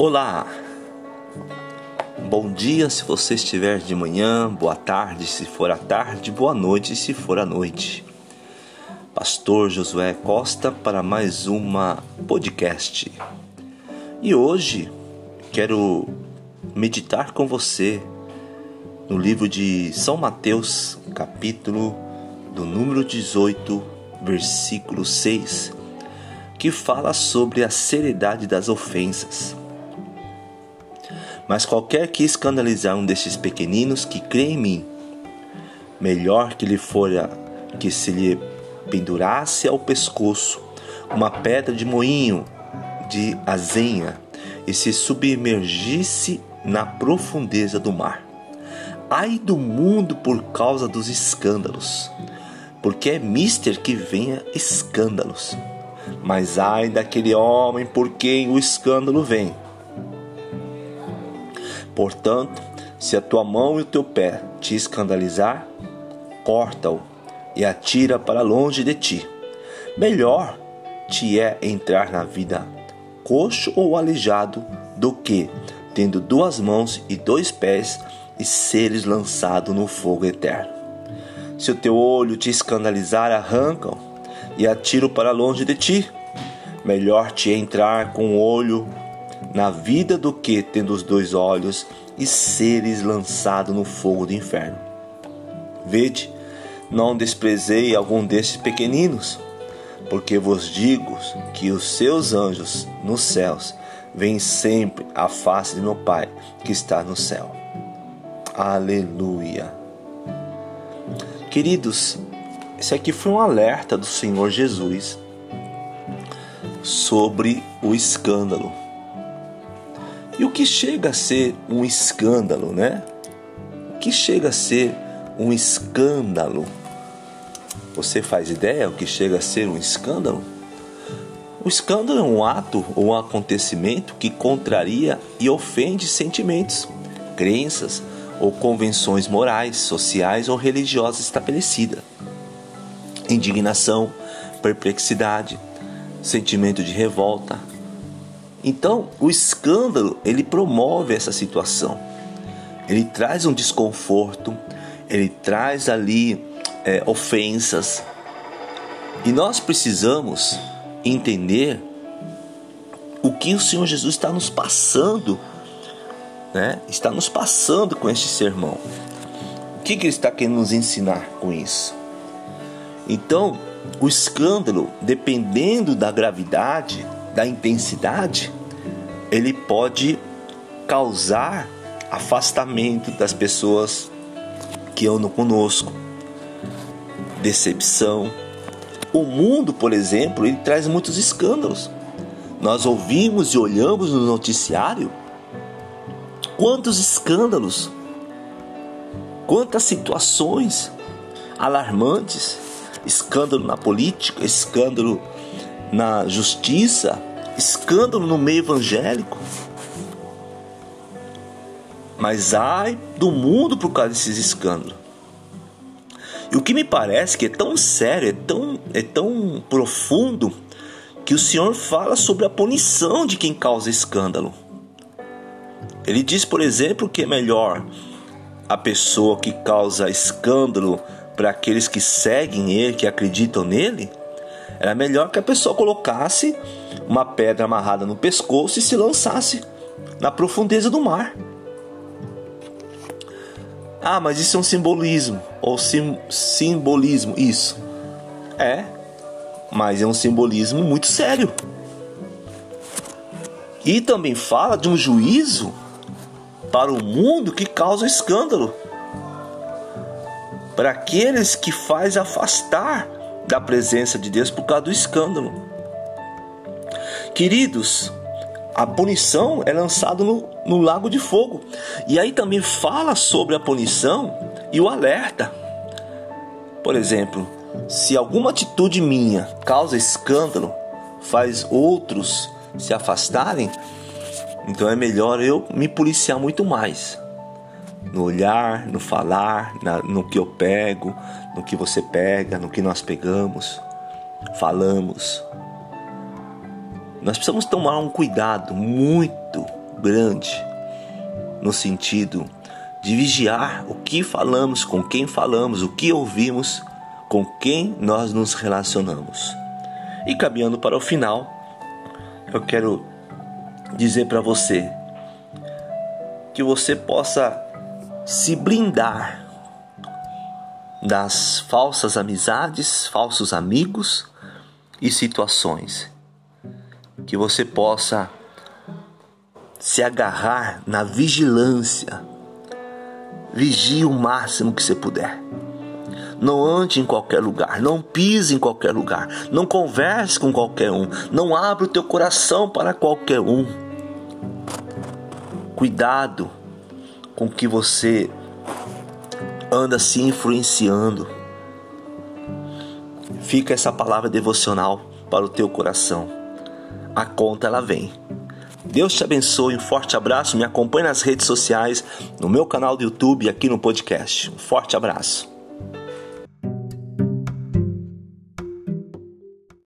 Olá! Bom dia se você estiver de manhã, boa tarde se for à tarde, boa noite se for à noite. Pastor Josué Costa para mais uma podcast. E hoje quero meditar com você no livro de São Mateus, capítulo do número 18, versículo 6, que fala sobre a seriedade das ofensas. Mas qualquer que escandalizar um destes pequeninos que crê em mim, melhor que lhe fora que se lhe pendurasse ao pescoço uma pedra de moinho de azenha e se submergisse na profundeza do mar. Ai do mundo por causa dos escândalos, porque é mister que venha escândalos. Mas ai daquele homem por quem o escândalo vem Portanto, se a tua mão e o teu pé te escandalizar, corta-o e atira para longe de ti. Melhor te é entrar na vida coxo ou aleijado do que, tendo duas mãos e dois pés, e seres lançado no fogo eterno. Se o teu olho te escandalizar, arranca-o e atira para longe de ti. Melhor te é entrar com o olho na vida do que tendo os dois olhos e seres lançado no fogo do inferno. Vede, não desprezei algum destes pequeninos, porque vos digo que os seus anjos nos céus veem sempre a face de meu Pai que está no céu. Aleluia. Queridos, esse aqui foi um alerta do Senhor Jesus sobre o escândalo e o que chega a ser um escândalo, né? O que chega a ser um escândalo? Você faz ideia o que chega a ser um escândalo? O escândalo é um ato ou um acontecimento que contraria e ofende sentimentos, crenças ou convenções morais, sociais ou religiosas estabelecidas. Indignação, perplexidade, sentimento de revolta, então, o escândalo ele promove essa situação. Ele traz um desconforto, ele traz ali é, ofensas. E nós precisamos entender o que o Senhor Jesus está nos passando, né? Está nos passando com este sermão. O que, que ele está querendo nos ensinar com isso? Então, o escândalo, dependendo da gravidade, da intensidade, ele pode causar afastamento das pessoas que andam conosco, decepção. O mundo, por exemplo, ele traz muitos escândalos. Nós ouvimos e olhamos no noticiário quantos escândalos, quantas situações alarmantes, escândalo na política, escândalo na justiça, escândalo no meio evangélico. Mas ai do mundo por causa desses escândalos. E o que me parece que é tão sério, é tão, é tão profundo, que o Senhor fala sobre a punição de quem causa escândalo. Ele diz, por exemplo, que é melhor a pessoa que causa escândalo para aqueles que seguem ele, que acreditam nele, era melhor que a pessoa colocasse uma pedra amarrada no pescoço e se lançasse na profundeza do mar. Ah, mas isso é um simbolismo ou sim, simbolismo isso. É, mas é um simbolismo muito sério. E também fala de um juízo para o mundo que causa escândalo. Para aqueles que faz afastar da presença de Deus por causa do escândalo. Queridos, a punição é lançada no, no lago de fogo. E aí também fala sobre a punição e o alerta. Por exemplo, se alguma atitude minha causa escândalo, faz outros se afastarem, então é melhor eu me policiar muito mais no olhar, no falar, na, no que eu pego, no que você pega, no que nós pegamos, falamos. Nós precisamos tomar um cuidado muito grande no sentido de vigiar o que falamos, com quem falamos, o que ouvimos, com quem nós nos relacionamos. E caminhando para o final, eu quero dizer para você que você possa se blindar das falsas amizades, falsos amigos e situações. Que você possa se agarrar na vigilância. Vigie o máximo que você puder. Não ande em qualquer lugar, não pise em qualquer lugar, não converse com qualquer um, não abra o teu coração para qualquer um. Cuidado com que você anda se influenciando. Fica essa palavra devocional para o teu coração. A conta ela vem. Deus te abençoe, um forte abraço. Me acompanhe nas redes sociais, no meu canal do YouTube e aqui no podcast. Um forte abraço.